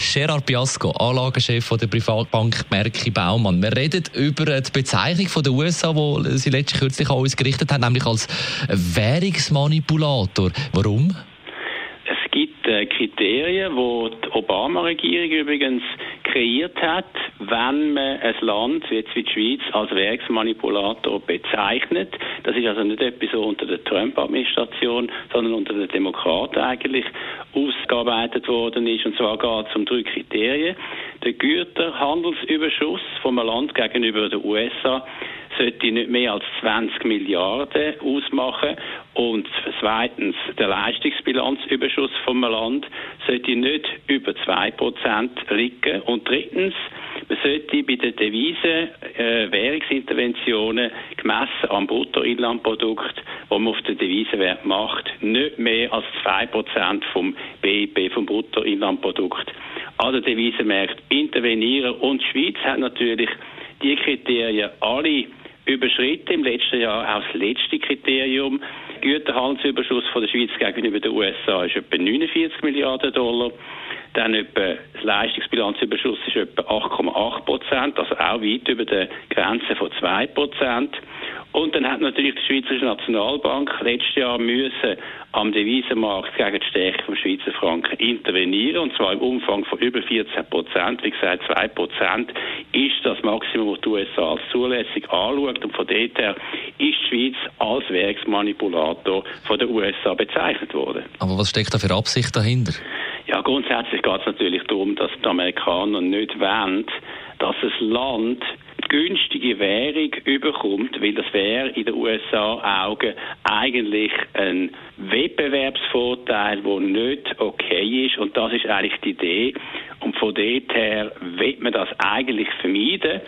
Gerard Biasco, Anlagechef der Privatbank Merki Baumann. Wir reden über die Bezeichnung der USA, die sie letztlich kürzlich an uns gerichtet haben, nämlich als Währungsmanipulator. Warum? Es gibt äh, Kriterien, die die Obama-Regierung übrigens kreiert hat, wenn man ein Land wie jetzt wie die Schweiz als Währungsmanipulator bezeichnet. Das ist also nicht etwas so unter der Trump-Administration, sondern unter den Demokraten eigentlich ausgearbeitet worden ist. Und zwar geht es um drei Kriterien. Der Güterhandelsüberschuss vom Land gegenüber den USA sollte nicht mehr als 20 Milliarden ausmachen und zweitens der Leistungsbilanzüberschuss vom Land sollte nicht über 2% liegen und drittens man sollte bei den Devisen äh, Währungsinterventionen gemessen am Bruttoinlandprodukt, das man auf den Devisenwert macht, nicht mehr als 2% vom BIP, vom Bruttoinlandprodukt. An den Devisenmärkten intervenieren. Und die Schweiz hat natürlich die Kriterien alle überschritten im letzten Jahr auch das letzte Kriterium. Güterhandelsüberschuss von der Schweiz gegenüber den USA ist etwa 49 Milliarden Dollar. Dann etwa das Leistungsbilanzüberschuss ist etwa 8,8 Prozent, also auch weit über der Grenze von 2 Prozent. Und dann hat natürlich die Schweizerische Nationalbank letztes Jahr müssen am Devisenmarkt gegen die Stärke vom Schweizer Franken intervenieren, und zwar im Umfang von über 14 Prozent. Wie gesagt, 2 Prozent ist das Maximum, das die USA als zulässig anschaut. Und von dort her ist die Schweiz als Währungsmanipulator von den USA bezeichnet worden. Aber was steckt da für Absicht dahinter? Ja, grundsätzlich geht es natürlich darum, dass die Amerikaner nicht wollen, dass das Land günstige Währung überkommt, weil das wäre in den USA-Augen eigentlich ein Wettbewerbsvorteil, der nicht okay ist. Und das ist eigentlich die Idee. Und von dort her wird man das eigentlich vermeiden.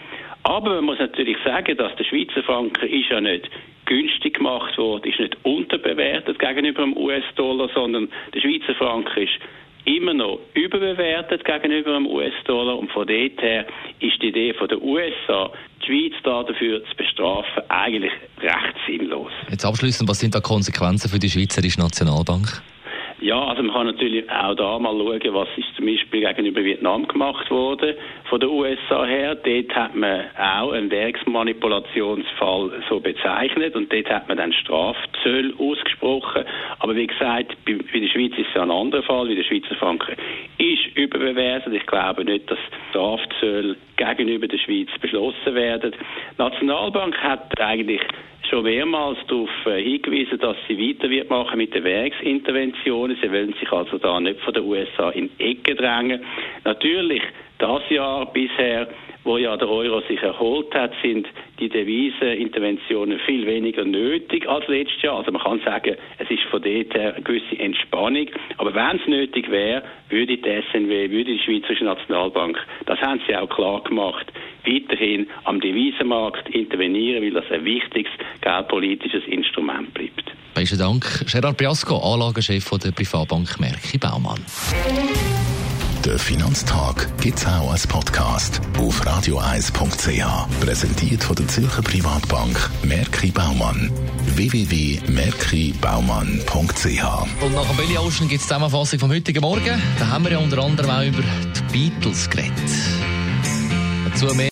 Aber man muss natürlich sagen, dass der Schweizer Franken ist ja nicht günstig gemacht worden, ist nicht unterbewertet gegenüber dem US-Dollar, sondern der Schweizer Franken ist immer noch überbewertet gegenüber dem US-Dollar und von dort her ist die Idee von der USA, die Schweiz da dafür zu bestrafen, eigentlich recht sinnlos. Jetzt abschließend, was sind da Konsequenzen für die Schweizerische Nationalbank? Ja, also man kann natürlich auch da mal schauen, was ist zum Beispiel gegenüber Vietnam gemacht worden von den USA her. Dort hat man auch einen Werksmanipulationsfall so bezeichnet und dort hat man dann Strafzölle ausgesprochen. Aber wie gesagt, bei, bei der Schweiz ist es ein anderer Fall, wie der Schweizer Franken ist überbewertet. Ich glaube nicht, dass Strafzölle gegenüber der Schweiz beschlossen werden. Die Nationalbank hat eigentlich schon mehrmals darauf äh, hingewiesen, dass sie weiter wird machen mit den Werksinterventionen. Sie wollen sich also da nicht von den USA in Ecke drängen. Natürlich, das Jahr bisher, wo ja der Euro sich erholt hat, sind die Deviseninterventionen viel weniger nötig als letztes Jahr. Also man kann sagen, es ist von dort her eine gewisse Entspannung. Aber wenn es nötig wäre, würde die SNW, würde die Schweizerische Nationalbank, das haben sie auch klar gemacht, weiterhin am Devisenmarkt intervenieren, weil das ein wichtiges geldpolitisches Instrument bleibt. Besten Dank. Gerard Biasco, Anlagechef der Privatbank Merki Baumann. Der Finanztag gibt es auch als Podcast auf radioeis.ch. Präsentiert von der Zürcher Privatbank Merki Baumann. www.merkibaumann.ch Und nach dem Billy Ocean gibt es die Zusammenfassung vom heutigen Morgen. Da haben wir ja unter anderem auch über die Beatles geredet. Dazu mehr.